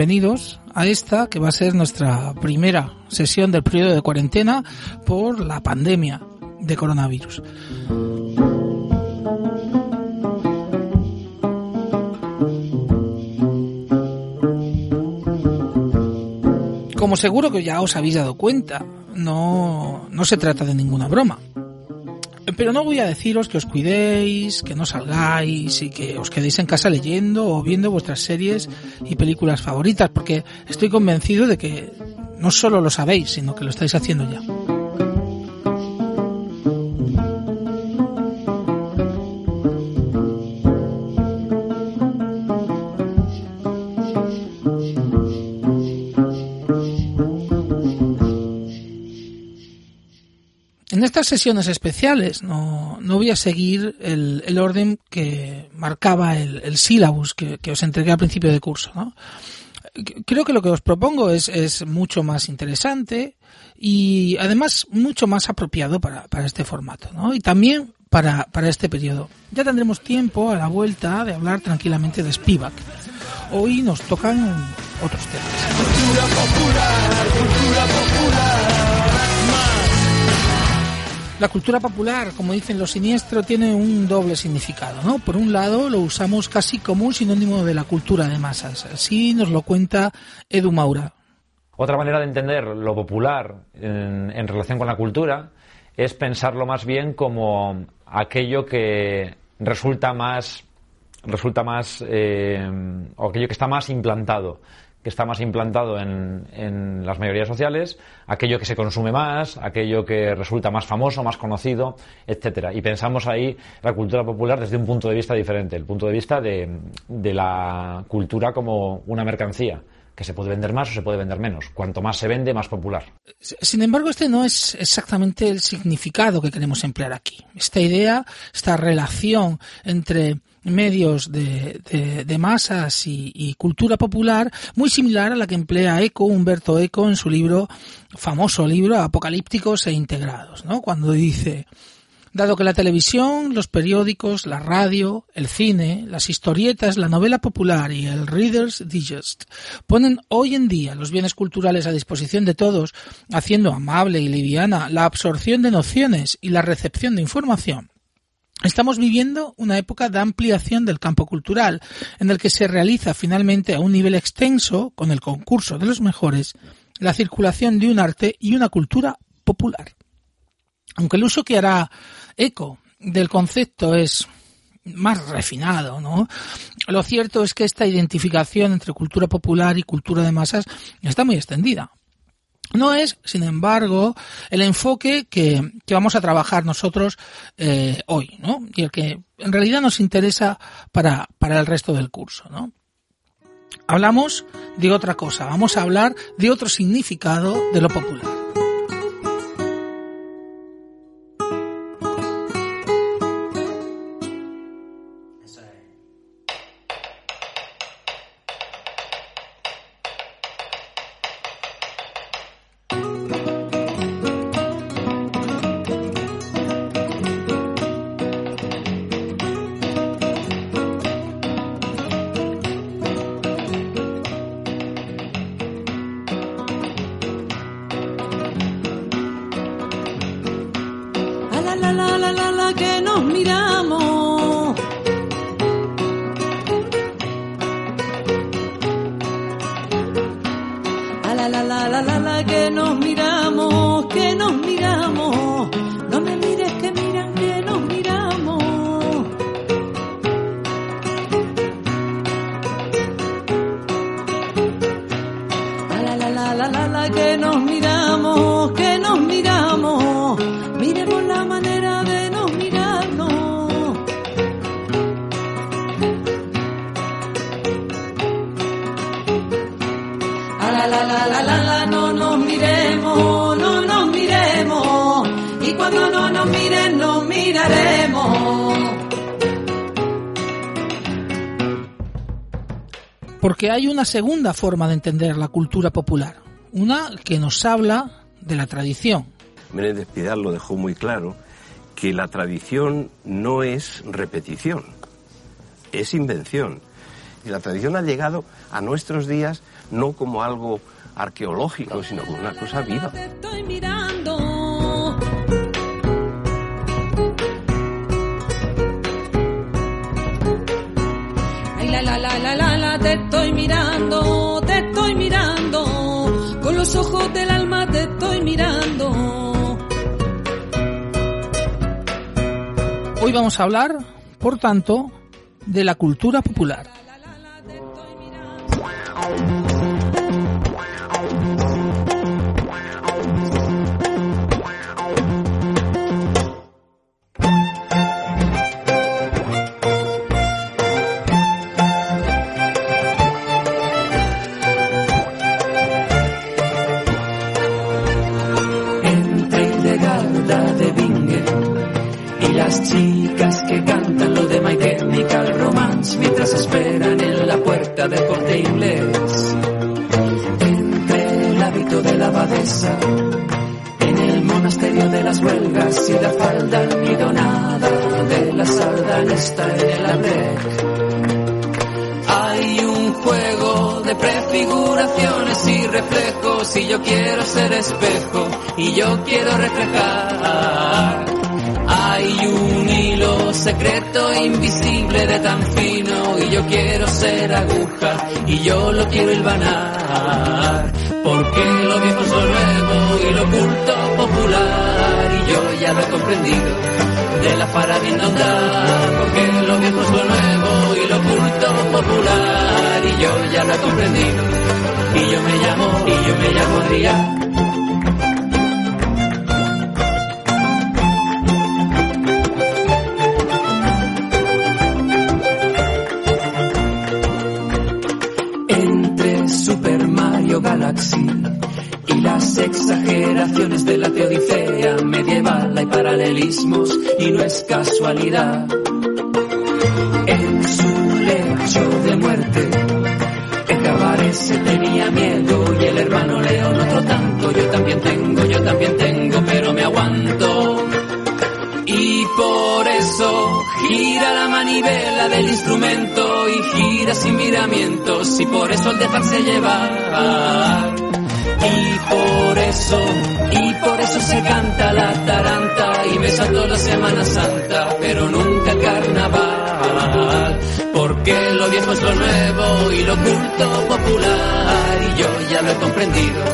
bienvenidos a esta que va a ser nuestra primera sesión del periodo de cuarentena por la pandemia de coronavirus. Como seguro que ya os habéis dado cuenta, no, no se trata de ninguna broma. Pero no voy a deciros que os cuidéis, que no salgáis y que os quedéis en casa leyendo o viendo vuestras series y películas favoritas, porque estoy convencido de que no solo lo sabéis, sino que lo estáis haciendo ya. Estas sesiones especiales no, no voy a seguir el, el orden que marcaba el, el sílabus que, que, os entregué al principio de curso. ¿no? Creo que lo que os propongo es, es mucho más interesante y además mucho más apropiado para, para este formato ¿no? y también para, para este periodo. Ya tendremos tiempo a la vuelta de hablar tranquilamente de Spivak. Hoy nos tocan otros temas. La cultura popular, como dicen los siniestros, tiene un doble significado, ¿no? Por un lado, lo usamos casi como un sinónimo de la cultura de masas. Así nos lo cuenta Edu Maura. Otra manera de entender lo popular en, relación con la cultura es pensarlo más bien como aquello que resulta más resulta más eh, o aquello que está más implantado que está más implantado en, en, las mayorías sociales, aquello que se consume más, aquello que resulta más famoso, más conocido, etcétera. Y pensamos ahí la cultura popular desde un punto de vista diferente, el punto de vista de, de la cultura como una mercancía que se puede vender más o se puede vender menos. Cuanto más se vende, más popular. Sin embargo, este no es exactamente el significado que queremos emplear aquí. Esta idea, esta relación entre medios de, de, masas y, y, cultura popular, muy similar a la que emplea Eco, Humberto Eco, en su libro, famoso libro, Apocalípticos e Integrados, ¿no? Cuando dice, Dado que la televisión, los periódicos, la radio, el cine, las historietas, la novela popular y el Reader's Digest ponen hoy en día los bienes culturales a disposición de todos, haciendo amable y liviana la absorción de nociones y la recepción de información, Estamos viviendo una época de ampliación del campo cultural, en el que se realiza finalmente a un nivel extenso, con el concurso de los mejores, la circulación de un arte y una cultura popular. Aunque el uso que hará eco del concepto es más refinado, ¿no? Lo cierto es que esta identificación entre cultura popular y cultura de masas está muy extendida. No es, sin embargo, el enfoque que, que vamos a trabajar nosotros eh, hoy, ¿no? Y el que en realidad nos interesa para, para el resto del curso, ¿no? Hablamos de otra cosa, vamos a hablar de otro significado de lo popular. Porque hay una segunda forma de entender la cultura popular, una que nos habla de la tradición. Menéndez Pidal lo dejó muy claro, que la tradición no es repetición, es invención. Y la tradición ha llegado a nuestros días no como algo arqueológico, sino como una cosa viva. estoy mirando. Ay, la, la, la, la, la, la, te estoy mirando, te estoy mirando. Con los ojos del alma te estoy mirando. Hoy vamos a hablar, por tanto, de la cultura popular. Yo quiero ser espejo y yo quiero reflejar. Hay un hilo secreto invisible de tan fino y yo quiero ser aguja y yo lo quiero hilvanar. Porque lo viejo es lo nuevo y lo oculto popular y yo ya lo he comprendido de la farabindonda. Porque lo viejo es lo nuevo y lo oculto popular y yo ya lo he comprendido y yo me llamo y yo me llamo entre Super Mario Galaxy y las exageraciones de la teodicea medieval hay paralelismos y no es casualidad. Y gira sin miramientos y por eso el dejarse llevar. Y por eso, y por eso se canta la taranta y me salto la Semana Santa, pero nunca carnaval. Porque lo viejo es lo nuevo y lo culto popular y yo ya lo he comprendido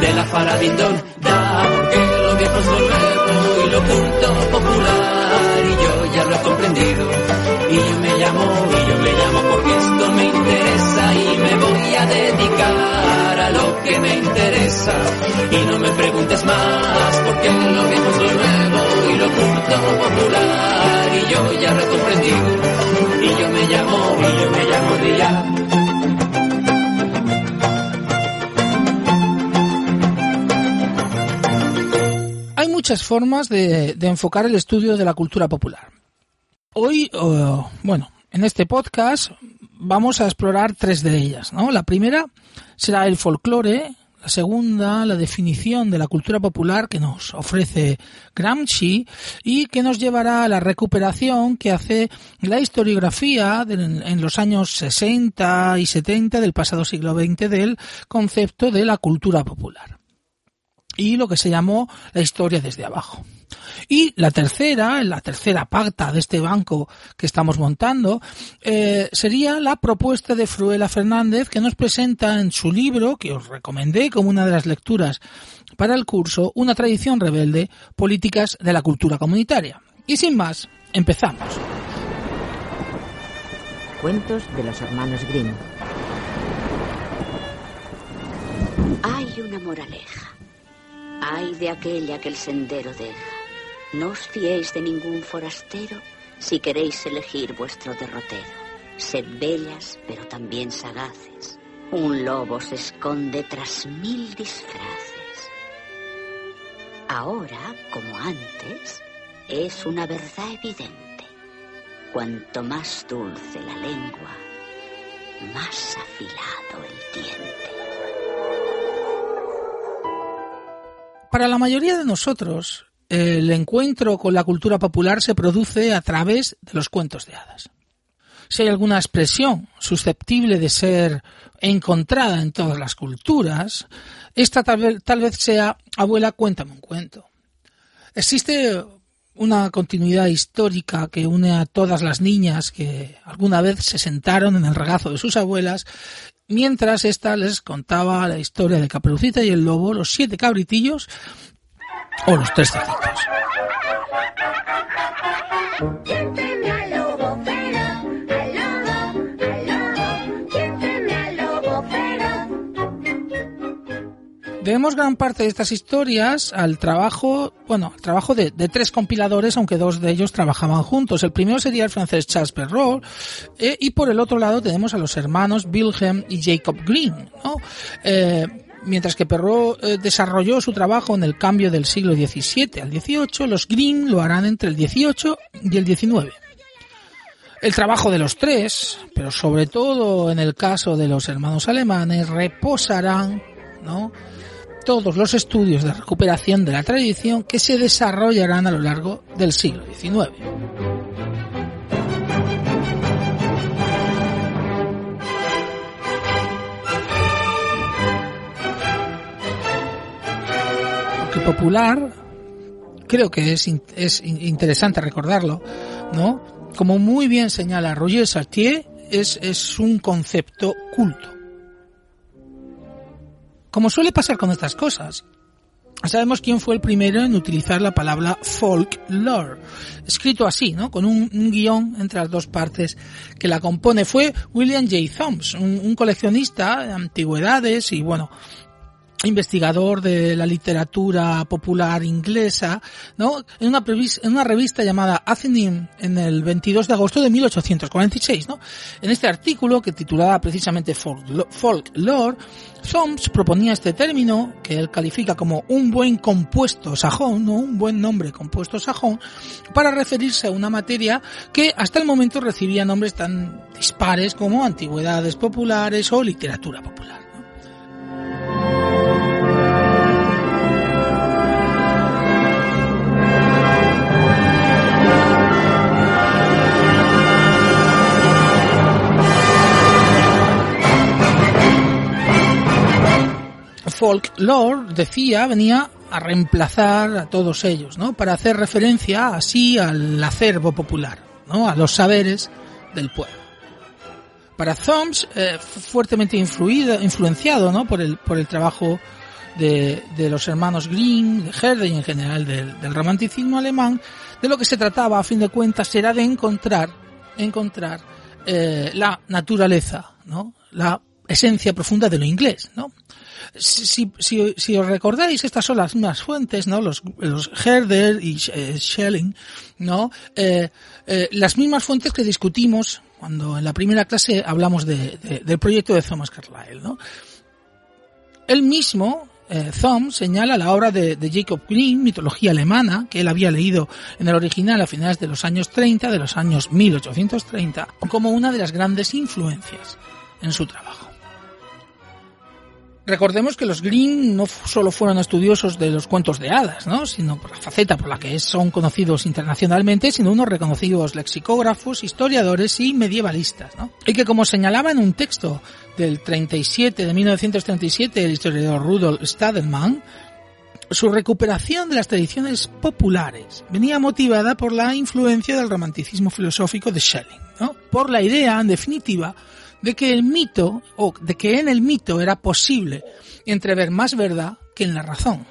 de la faradindón da porque lo viejo es lo nuevo y lo culto popular y yo ya lo he comprendido y yo me llamo y yo me llamo porque esto me interesa y me voy a dedicar a lo que me interesa. Y no me preguntes más porque lo viejo es lo nuevo y lo culto popular y yo ya lo he comprendido. Y yo me llamo y yo me llamo Díaz Hay muchas formas de, de enfocar el estudio de la cultura popular. Hoy, eh, bueno, en este podcast vamos a explorar tres de ellas, ¿no? La primera será el folclore, la segunda, la definición de la cultura popular que nos ofrece Gramsci y que nos llevará a la recuperación que hace la historiografía en los años 60 y 70 del pasado siglo XX del concepto de la cultura popular y lo que se llamó la historia desde abajo. Y la tercera, la tercera pacta de este banco que estamos montando, eh, sería la propuesta de Fruela Fernández que nos presenta en su libro, que os recomendé como una de las lecturas para el curso, Una tradición rebelde, políticas de la cultura comunitaria. Y sin más, empezamos. Cuentos de los hermanos Grimm. Hay una moraleja. Hay de aquella que el sendero deja. No os fiéis de ningún forastero si queréis elegir vuestro derrotero. Sed bellas, pero también sagaces. Un lobo se esconde tras mil disfraces. Ahora, como antes, es una verdad evidente. Cuanto más dulce la lengua, más afilado el diente. Para la mayoría de nosotros, el encuentro con la cultura popular se produce a través de los cuentos de hadas. si hay alguna expresión susceptible de ser encontrada en todas las culturas, esta tal vez, sea abuela, cuéntame un cuento. Existe una continuidad histórica que une a todas las niñas que alguna vez se sentaron en el regazo de sus abuelas mientras ésta les contaba la historia de Caperucita y el Lobo, los siete cabritillos o los tres cerditos. Debemos gran parte de estas historias al trabajo, bueno, al trabajo de, tres compiladores, aunque dos de ellos trabajaban juntos. El primero sería el francés Charles Perrault, eh, y por el otro lado tenemos a los hermanos Wilhelm y Jacob Green, ¿no? Eh, mientras que Perrault eh, desarrolló su trabajo en el cambio del siglo XVII al XVIII, los Green lo harán entre el XVIII y el XIX. El trabajo de los tres, pero sobre todo en el caso de los hermanos alemanes, reposarán, ¿no? Todos los estudios de recuperación de la tradición que se desarrollarán a lo largo del siglo XIX. Porque popular, creo que es, es interesante recordarlo, ¿no? Como muy bien señala Roger Sartier, es, es un concepto culto como suele pasar con estas cosas, sabemos quién fue el primero en utilizar la palabra folklore, escrito así, ¿no? Con un, guion entre las dos partes que la compone. Fue William J. Thoms, un coleccionista de antigüedades y, bueno, investigador de la literatura popular inglesa, ¿no? En una, en una revista llamada Athenaeum en el 22 de agosto de 1846, ¿no? En este artículo que titulaba precisamente Folklore, Thoms proponía este término que él califica como un buen compuesto sajón, no un buen nombre compuesto sajón, para referirse a una materia que hasta el momento recibía nombres tan dispares como antigüedades populares o literatura popular. Folklore, decía, venía a reemplazar a todos ellos, ¿no? Para hacer referencia así al acervo popular, ¿no? A los saberes del pueblo. Para Thoms, eh, fuertemente influido, influenciado, ¿no? Por el, por el trabajo de, de los hermanos Grimm, de Herder y en general del, del romanticismo alemán, de lo que se trataba, a fin de cuentas, era de encontrar, encontrar eh, la naturaleza, ¿no? La esencia profunda de lo inglés, ¿no? si, si, si, os recordáis, estas son las mismas fuentes, ¿no? Los, los Herder y eh, Schelling, ¿no? Eh, eh, las mismas fuentes que discutimos cuando en la primera clase hablamos de, del proyecto de Thomas Carlyle, ¿no? Él mismo, Thom, señala la obra de, de, Jacob Grimm, mitología alemana, que él había leído en el original a finales de los años 30, de los años 1830, como una de las grandes influencias en su trabajo. Recordemos que los Green no solo fueron estudiosos de los cuentos de hadas, ¿no? sino por la faceta por la que son conocidos internacionalmente, sino unos reconocidos lexicógrafos, historiadores y medievalistas. ¿no? Y que como señalaba en un texto del 37, de 1937, el historiador Rudolf Stadelmann, su recuperación de las tradiciones populares venía motivada por la influencia del romanticismo filosófico de Schelling, ¿no? por la idea, en definitiva, de que el mito, o de que en el mito era posible entrever más verdad que en la razón.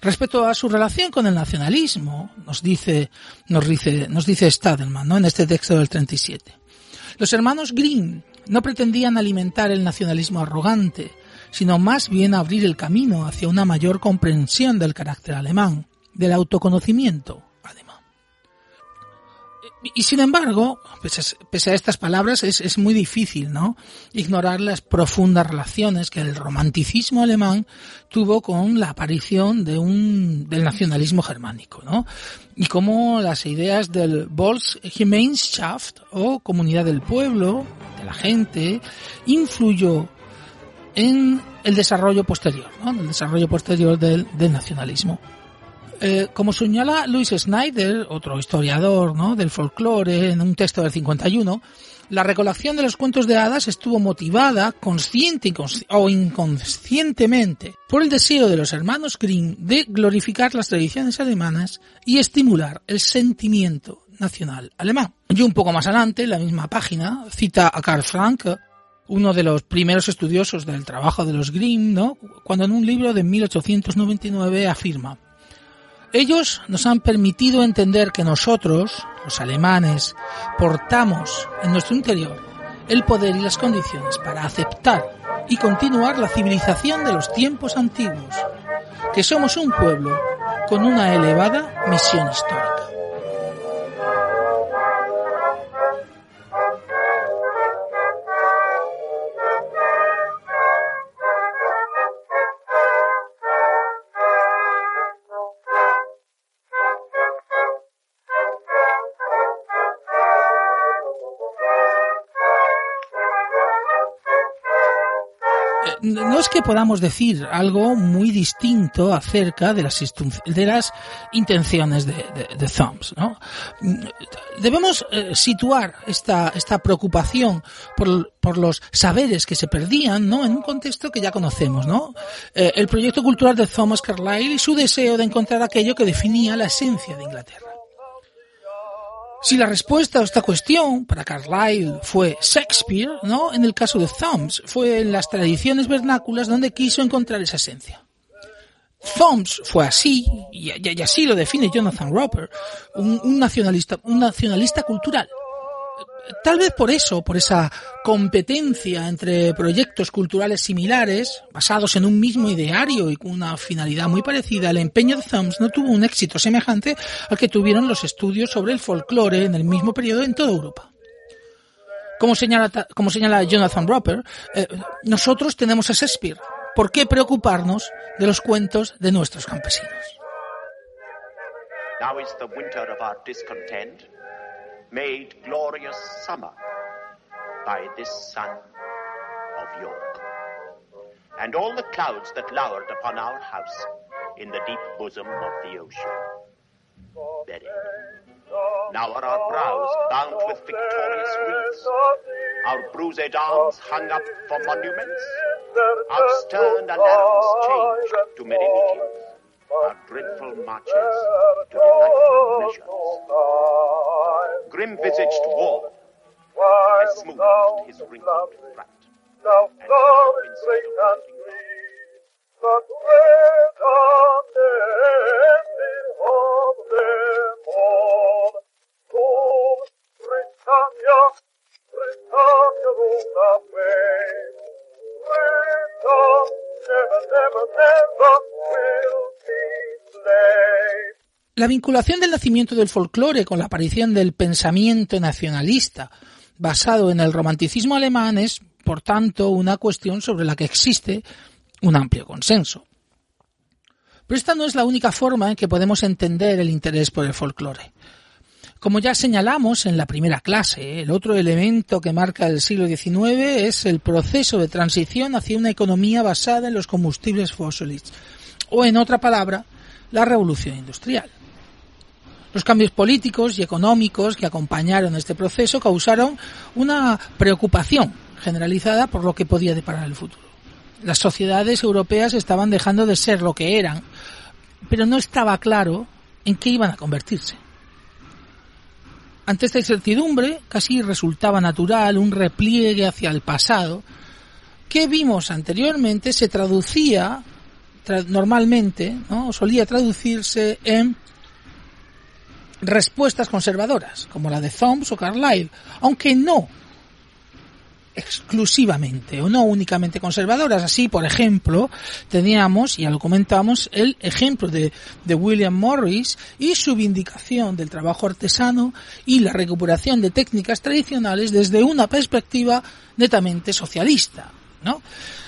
Respecto a su relación con el nacionalismo, nos dice, nos dice, nos dice Stadelman, ¿no? En este texto del 37. Los hermanos Green no pretendían alimentar el nacionalismo arrogante, sino más bien abrir el camino hacia una mayor comprensión del carácter alemán, del autoconocimiento, y sin embargo, pese a, estas palabras, es, muy difícil, ¿no? Ignorar las profundas relaciones que el romanticismo alemán tuvo con la aparición de un, del nacionalismo germánico, ¿no? Y cómo las ideas del Volksgemeinschaft o comunidad del pueblo, de la gente, influyó en el desarrollo posterior, ¿no? El desarrollo posterior del, del nacionalismo. Eh, como señala Luis Snyder, otro historiador ¿no? del folclore, en un texto del 51, la recolección de los cuentos de hadas estuvo motivada, consciente o inconscientemente, por el deseo de los hermanos Grimm de glorificar las tradiciones alemanas y estimular el sentimiento nacional alemán. Y un poco más adelante, en la misma página, cita a Karl Frank, uno de los primeros estudiosos del trabajo de los Grimm, ¿no? cuando en un libro de 1899 afirma ellos nos han permitido entender que nosotros, los alemanes, portamos en nuestro interior el poder y las condiciones para aceptar y continuar la civilización de los tiempos antiguos, que somos un pueblo con una elevada misión histórica. No es que podamos decir algo muy distinto acerca de las, de las intenciones de, de, ¿no? Debemos eh, situar esta, esta preocupación por, por, los saberes que se perdían, ¿no? En un contexto que ya conocemos, ¿no? Eh, el proyecto cultural de Thomas Carlyle y su deseo de encontrar aquello que definía la esencia de Inglaterra. Si la respuesta a esta cuestión para Carlyle fue Shakespeare, ¿no? En el caso de Thumbs fue en las tradiciones vernáculas donde quiso encontrar esa esencia. Thumbs fue así, y, así lo define Jonathan Roper, un, nacionalista, un nacionalista cultural tal vez por eso, por esa competencia entre proyectos culturales similares, basados en un mismo ideario y con una finalidad muy parecida, el empeño de Thumbs no tuvo un éxito semejante al que tuvieron los estudios sobre el folclore en el mismo periodo en toda Europa. Como señala, como señala Jonathan Roper, eh, nosotros tenemos a Shakespeare. ¿Por qué preocuparnos de los cuentos de nuestros campesinos? Made glorious summer by this sun of York. And all the clouds that lowered upon our house in the deep bosom of the ocean. Buried. Now are our brows bound with victorious wreaths, our bruised arms hung up for monuments, our stern alarms changed to merry meetings, our dreadful marches to delightful measures. Grim-visaged war has smoothed his wrinkled front, and now instead of but on the ending of them all. Oh, Britannia, Britannia, rule away. Britain, never, never, never will La vinculación del nacimiento del folclore con la aparición del pensamiento nacionalista basado en el romanticismo alemán es, por tanto, una cuestión sobre la que existe un amplio consenso. Pero esta no es la única forma en que podemos entender el interés por el folclore. Como ya señalamos en la primera clase, el otro elemento que marca el siglo XIX es el proceso de transición hacia una economía basada en los combustibles fósiles, o en otra palabra, la revolución industrial. Los cambios políticos y económicos que acompañaron este proceso causaron una preocupación generalizada por lo que podía deparar el futuro. Las sociedades europeas estaban dejando de ser lo que eran, pero no estaba claro en qué iban a convertirse. Ante esta incertidumbre, casi resultaba natural un repliegue hacia el pasado que vimos anteriormente se traducía normalmente ¿no? solía traducirse en respuestas conservadoras, como la de Thoms o Carlyle, aunque no exclusivamente o no únicamente conservadoras. Así, por ejemplo, teníamos, ya lo comentamos, el ejemplo de, de, William Morris y su vindicación del trabajo artesano y la recuperación de técnicas tradicionales desde una perspectiva netamente socialista. ¿no?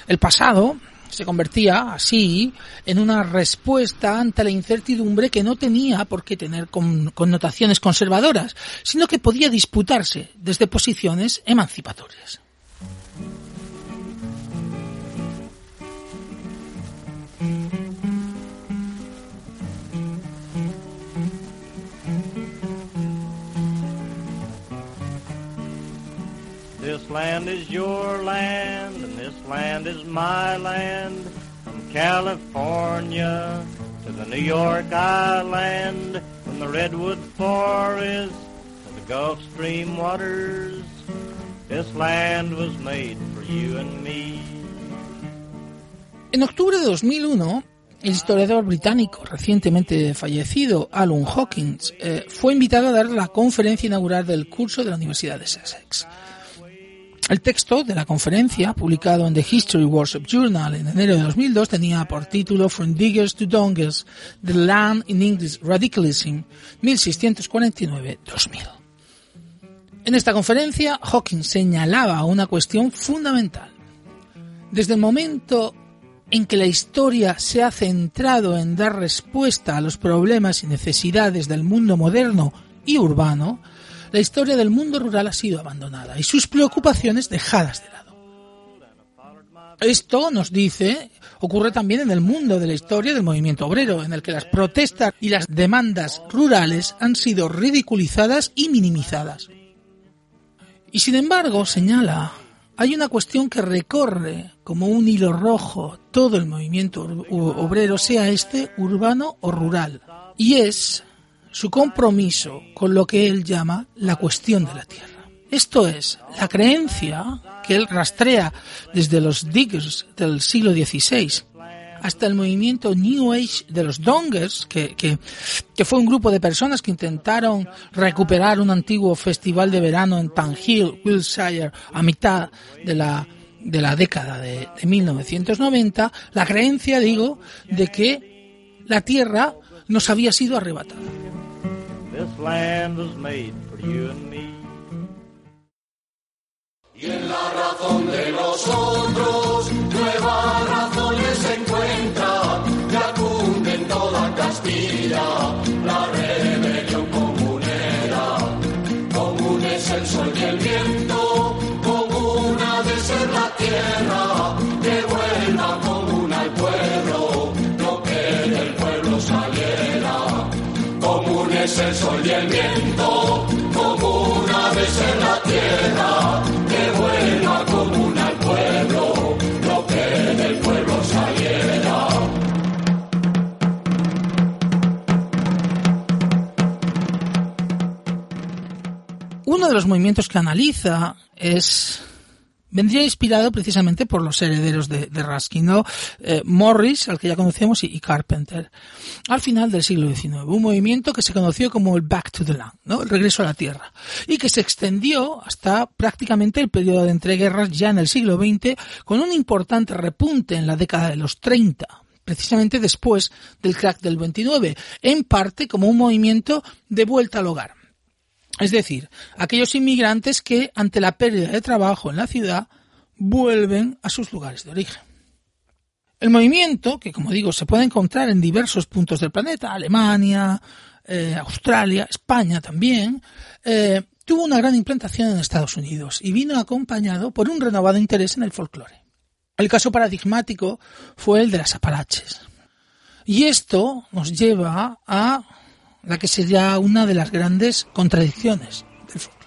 El pasado se convertía así en una respuesta ante la incertidumbre que no tenía por qué tener connotaciones conservadoras, sino que podía disputarse desde posiciones emancipatorias land is my land. From California to the New York Island, from the Redwood Forest to the Gulf Stream waters. This land was made for you and me. En octubre de 2001, el historiador británico recientemente fallecido, Alan Hawkins, eh, fue invitado a dar la conferencia inaugural del curso de la Universidad de Sussex. El texto de la conferencia, publicado en The History Worship Journal en enero de 2002, tenía por título From Diggers to Dongers, The Land in English Radicalism, 1649-2000. En esta conferencia, Hawkins señalaba una cuestión fundamental. Desde el momento en que la historia se ha centrado en dar respuesta a los problemas y necesidades del mundo moderno y urbano, la historia del mundo rural ha sido abandonada y sus preocupaciones dejadas de lado. Esto nos dice, ocurre también en el mundo de la historia del movimiento obrero, en el que las protestas y las demandas rurales han sido ridiculizadas y minimizadas. Y sin embargo, señala, hay una cuestión que recorre como un hilo rojo todo el movimiento obrero, sea este urbano o rural, y es su compromiso con lo que él llama la cuestión de la tierra. Esto es, la creencia que él rastrea desde los diggers del siglo XVI hasta el movimiento New Age de los Dongers, que, fue un grupo de personas que intentaron recuperar un antiguo festival de verano en Tanhill, Wiltshire, a mitad de la, de la década de, de 1990, la creencia, digo, de que la tierra nos había sido arrebatada. This land was made for you and me. Y en la razón de los otros, nuevas razones se encuentran, ya cunde en toda Castilla Común es el sol y el viento, comuna de ser la tierra, que vuelva común al pueblo, no que del pueblo saliera. Uno de los movimientos que analiza es vendría inspirado precisamente por los herederos de, de Ruskin, ¿no? Eh, Morris, al que ya conocemos, y, y, Carpenter, al final del siglo XIX. Un movimiento que se conoció como el Back to the Land, ¿no? El regreso a la tierra. Y que se extendió hasta prácticamente el periodo de entreguerras ya en el siglo XX, con un importante repunte en la década de los 30 precisamente después del crack del 29, en parte como un movimiento de vuelta al hogar. Es decir, aquellos inmigrantes que, ante la pérdida de trabajo en la ciudad, vuelven a sus lugares de origen. El movimiento, que como digo se puede encontrar en diversos puntos del planeta, Alemania, eh, Australia, España también, eh, tuvo una gran implantación en Estados Unidos y vino acompañado por un renovado interés en el folclore. El caso paradigmático fue el de las Apalaches. Y esto nos lleva a la que sería una de las grandes contradicciones del folclore.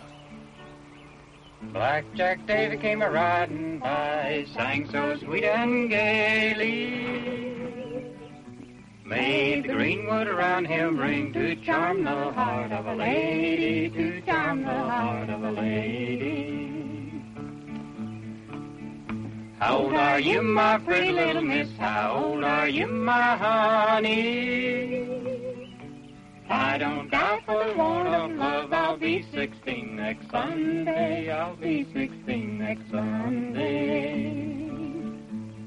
Black Jack Davy came a riding by, sang so sweet and gaily. Made the greenwood around him ring to charm the heart of a lady, to charm the heart of a lady. How old are you, my pretty little miss? How old are you, my honey? I don't doubt for the want of love I'll be 16 next Sunday. I'll be 16 next Sunday.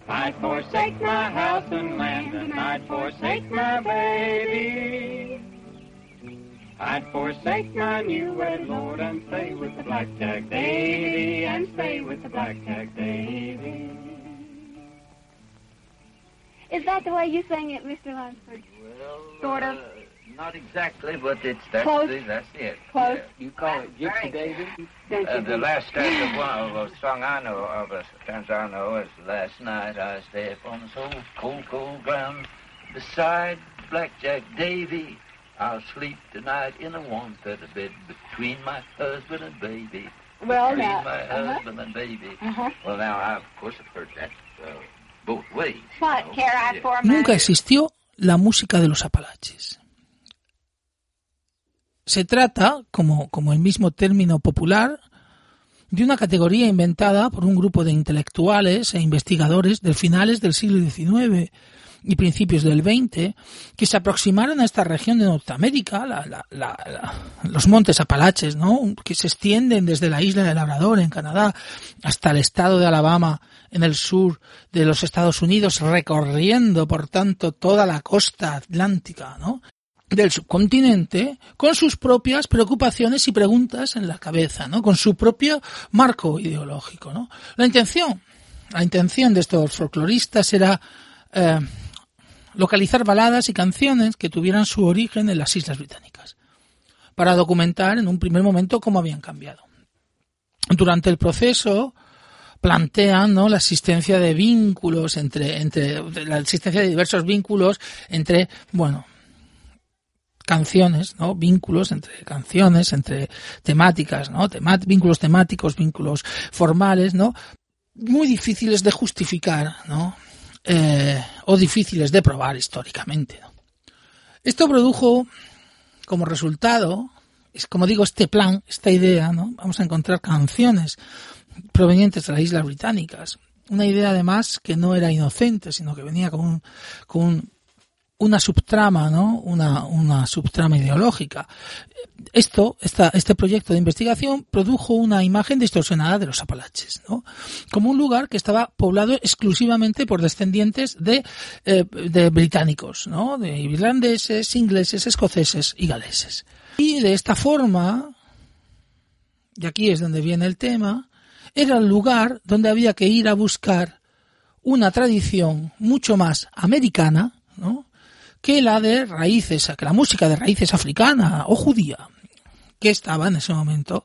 I'd forsake my house and land and I'd forsake my baby. I'd forsake my new wed lord and stay with the blackjack Davy and stay with the blackjack Davy. Is that the way you sang it, Mr. Lunsford? Well, Sort of. uh, not exactly, but it's that's Close. the, that's it. Close. You call it Gypsy David? Thank Uh, you. the last stanza of one of a song I know of a stanza I know is last night I stepped on so cold, cold ground beside Blackjack Davy. I'll sleep tonight in the warmth of the bed between my husband and baby. Well, Please, now, my uh-huh. husband and baby. Uh-huh. Well, now, I, of course, I've heard that uh, both ways. What, care I for my... Nunca existió la música de los Apalaches. Se trata, como, como el mismo término popular, de una categoría inventada por un grupo de intelectuales e investigadores de finales del siglo XIX y principios del XX que se aproximaron a esta región de Norteamérica, la- los montes Apalaches, ¿no? que se extienden desde la isla de Labrador en Canadá hasta el estado de Alabama en el sur de los Estados Unidos, recorriendo por tanto toda la costa atlántica, ¿no? Del subcontinente con sus propias preocupaciones y preguntas en la cabeza, ¿no? Con su propio marco ideológico, ¿no? La intención, la intención de estos folcloristas era eh, localizar baladas y canciones que tuvieran su origen en las Islas Británicas, para documentar en un primer momento cómo habían cambiado. Durante el proceso plantean ¿no? la existencia de vínculos entre, entre la existencia de diversos vínculos entre, bueno, canciones, ¿no? Vínculos entre canciones, entre temáticas, ¿no? Vínculos temáticos, vínculos formales, ¿no? Muy difíciles de justificar, ¿no? Eh, o difíciles de probar históricamente. Esto produjo como resultado, es como digo, este plan, esta idea, ¿no? Vamos a encontrar canciones provenientes de las Islas Británicas. Una idea además que no era inocente, sino que venía con un, con un una subtrama, ¿no? Una, una subtrama ideológica. Esto, esta, este proyecto de investigación produjo una imagen distorsionada de los Apalaches, ¿no? Como un lugar que estaba poblado exclusivamente por descendientes de, eh, de británicos, ¿no? De irlandeses, ingleses, escoceses y galeses. Y de esta forma, y aquí es donde viene el tema, era el lugar donde había que ir a buscar una tradición mucho más americana, ¿no? Que la de raíces, que la música de raíces africana o judía, que estaba en ese momento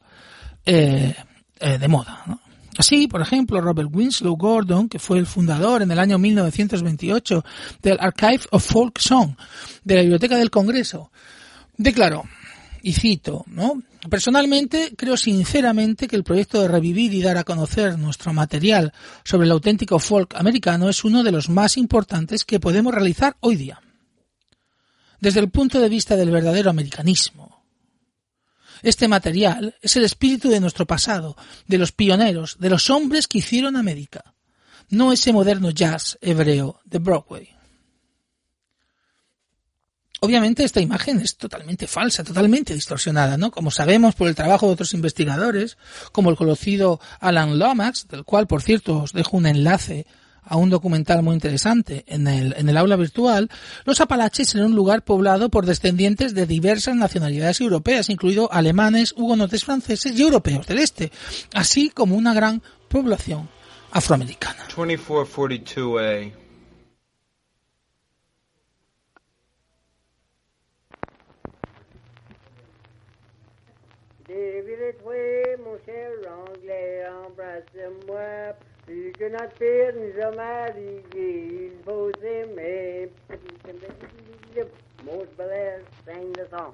eh, eh, de moda. ¿no? Así, por ejemplo, Robert Winslow Gordon, que fue el fundador en el año 1928 del Archive of Folk Song de la Biblioteca del Congreso, declaró, y cito, ¿no? Personalmente creo sinceramente que el proyecto de revivir y dar a conocer nuestro material sobre el auténtico folk americano es uno de los más importantes que podemos realizar hoy día desde el punto de vista del verdadero americanismo. Este material es el espíritu de nuestro pasado, de los pioneros, de los hombres que hicieron América, no ese moderno jazz hebreo de Broadway. Obviamente esta imagen es totalmente falsa, totalmente distorsionada, ¿no? Como sabemos por el trabajo de otros investigadores, como el conocido Alan Lomax, del cual por cierto os dejo un enlace a un documental muy interesante en el, en el aula virtual, los Apalaches eran un lugar poblado por descendientes de diversas nacionalidades europeas, incluidos alemanes, hugonotes franceses y europeos del este, así como una gran población afroamericana. 2442A. You cannot fear somebody impose him. Most blessed sang the song.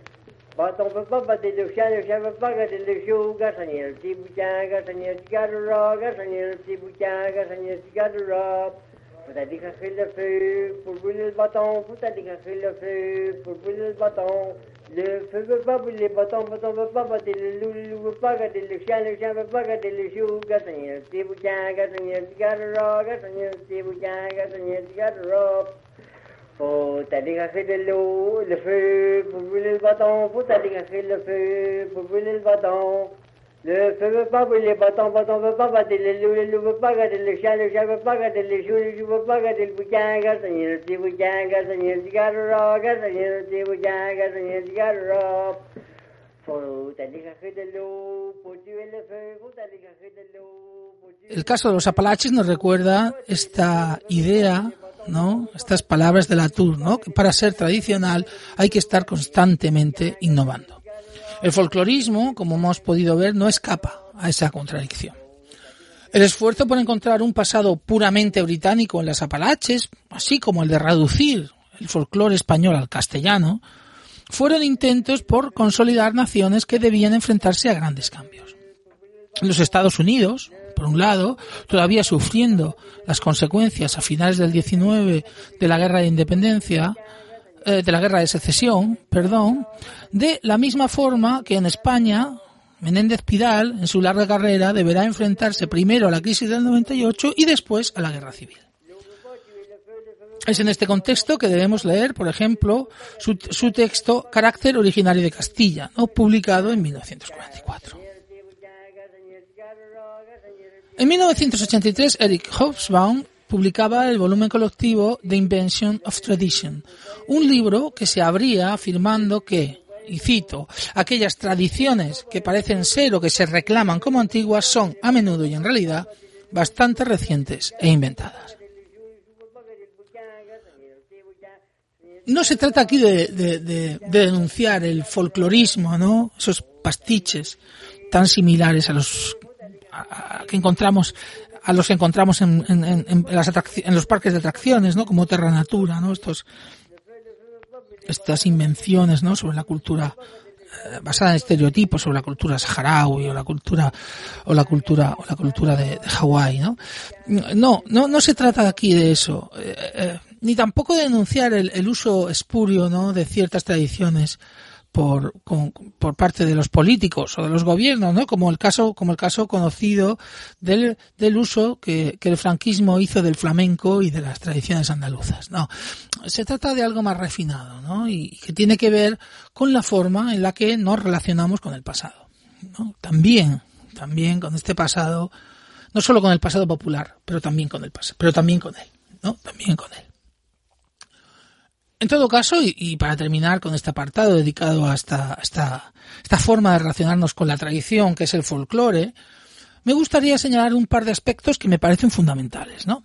Lusha, Pugadilishuga, señor Tibuyaga, señor Tigaroga, señor Tibuyaga, señor Tigaroga. Putalika Hilbaton, Pugadilisha, Putalika Hilbaton, Pugadilisha, Baton papa de lucha, lucha paga de luchuga, señor tibuchaga, señor tigaroga, señor tibuchaga, señor tigaroga. Puta diga que le feu, pour brûler le bâton, puta diga que le feu, pour brûler le bâton. Le feu veut pas brûler le bâton, bâton veut pas battre le loup, le loup veut pas garder le chien, le chien veut pas garder le chouga, señor tibuchaga, señor tigaroga, señor tibuchaga, señor tigaroga. Faut de l'eau, le feu, pour brûler. El caso de los Apalaches nos recuerda esta idea, ¿no? Estas palabras de la Tour, ¿no? Que para ser tradicional hay que estar constantemente innovando. El folclorismo, como hemos podido ver, no escapa a esa contradicción. El esfuerzo por encontrar un pasado puramente británico en las Apalaches, así como el de reducir el folclore español al castellano, fueron intentos por consolidar naciones que debían enfrentarse a grandes cambios. Los Estados Unidos, por un lado, todavía sufriendo las consecuencias a finales del 19 de la guerra de independencia, eh, de la guerra de secesión, perdón, de la misma forma que en España, Menéndez Pidal, en su larga carrera, deberá enfrentarse primero a la crisis del 98 y después a la guerra civil. Es en este contexto que debemos leer, por ejemplo, su, su texto Carácter originario de Castilla, ¿no? publicado en 1944. En 1983, Eric Hobsbawm publicaba el volumen colectivo The Invention of Tradition, un libro que se abría afirmando que, y cito, aquellas tradiciones que parecen ser o que se reclaman como antiguas son, a menudo y en realidad, bastante recientes e inventadas. No se trata aquí de, de, de, de denunciar el folclorismo, ¿no? Esos pastiches tan similares a los a, que encontramos a los que encontramos en, en, en, en los parques de atracciones, ¿no? Como Terra Natura, ¿no? Estos, estas invenciones, ¿no? Sobre la cultura eh, basada en estereotipos sobre la cultura saharaui o la cultura o la cultura o la cultura de, de Hawái, ¿no? No, no, no se trata aquí de eso, eh, eh, ni tampoco de denunciar el, el uso espurio, ¿no? De ciertas tradiciones por, con, por parte de los políticos o de los gobiernos, ¿no? Como el caso, como el caso conocido del, del uso que, que el franquismo hizo del flamenco y de las tradiciones andaluzas. No. Se trata de algo más refinado, ¿no? Y que tiene que ver con la forma en la que nos relacionamos con el pasado. ¿no? También, también con este pasado, no solo con el pasado popular, pero también con el pero también con él, ¿no? También con él. En todo caso, y, para terminar con este apartado dedicado a esta, esta, esta forma de relacionarnos con la tradición, que es el folclore, me gustaría señalar un par de aspectos que me parecen fundamentales, ¿no?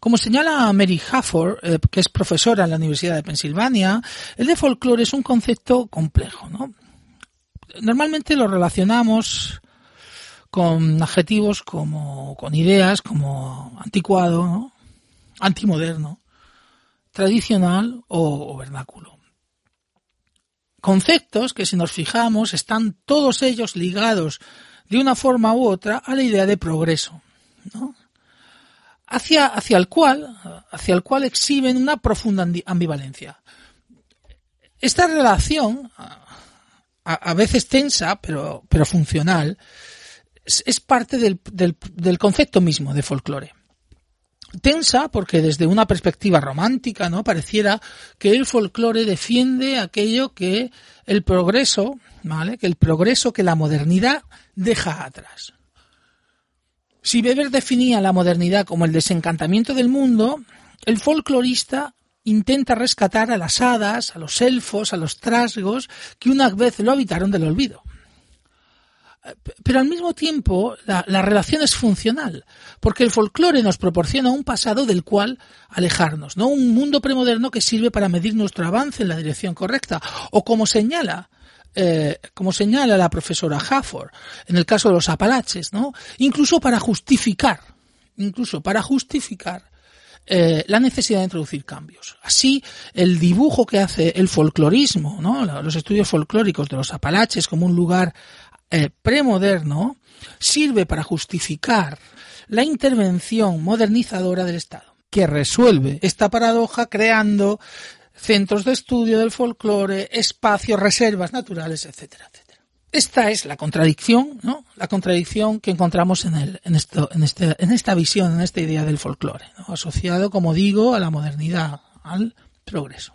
Como señala Mary Hafford, eh, que es profesora en la Universidad de Pensilvania, el de folclore es un concepto complejo, ¿no? Normalmente lo relacionamos con adjetivos como, con ideas como anticuado, ¿no? antimoderno, tradicional o, vernáculo. Conceptos que si nos fijamos están todos ellos ligados de una forma u otra a la idea de progreso, ¿no? hacia, hacia, el cual, hacia el cual exhiben una profunda ambivalencia. Esta relación, a, veces tensa, pero, pero funcional, es, es parte del, del, del, concepto mismo de folclore. Tensa porque desde una perspectiva romántica, ¿no? Pareciera que el folclore defiende aquello que el progreso, ¿vale? Que el progreso que la modernidad deja atrás. Si Weber definía la modernidad como el desencantamiento del mundo, el folclorista intenta rescatar a las hadas, a los elfos, a los trasgos que una vez lo habitaron del olvido. Pero al mismo tiempo la, la relación es funcional, porque el folclore nos proporciona un pasado del cual alejarnos, ¿no? Un mundo premoderno que sirve para medir nuestro avance en la dirección correcta, o como señala eh, como señala la profesora Hafford, en el caso de los Apalaches, ¿no? Incluso para justificar, incluso para justificar eh, la necesidad de introducir cambios. Así, el dibujo que hace el folclorismo, ¿no? los estudios folclóricos de los Apalaches como un lugar eh, premoderno, sirve para justificar la intervención modernizadora del Estado, que resuelve esta paradoja creando centros de estudio del folclore, espacios, reservas naturales, etcétera, etcétera. Esta es la contradicción, ¿no? La contradicción que encontramos en el, en esto, en este, en esta visión, en esta idea del folclore, asociado, como digo, a la modernidad, al progreso.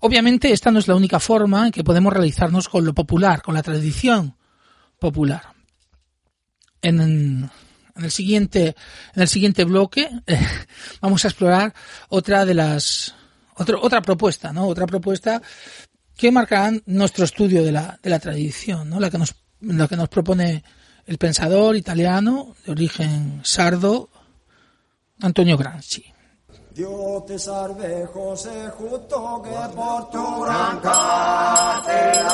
Obviamente, esta no es la única forma en que podemos realizarnos con lo popular, con la tradición popular. en, el siguiente en el siguiente bloque vamos a explorar otra de las otra otra propuesta, ¿no? Otra propuesta que marcarán nuestro estudio de la, de la tradición, ¿no? La que nos la que nos propone el pensador italiano de origen sardo Antonio Gramsci. Dio te salve José justo que por tu gran Bien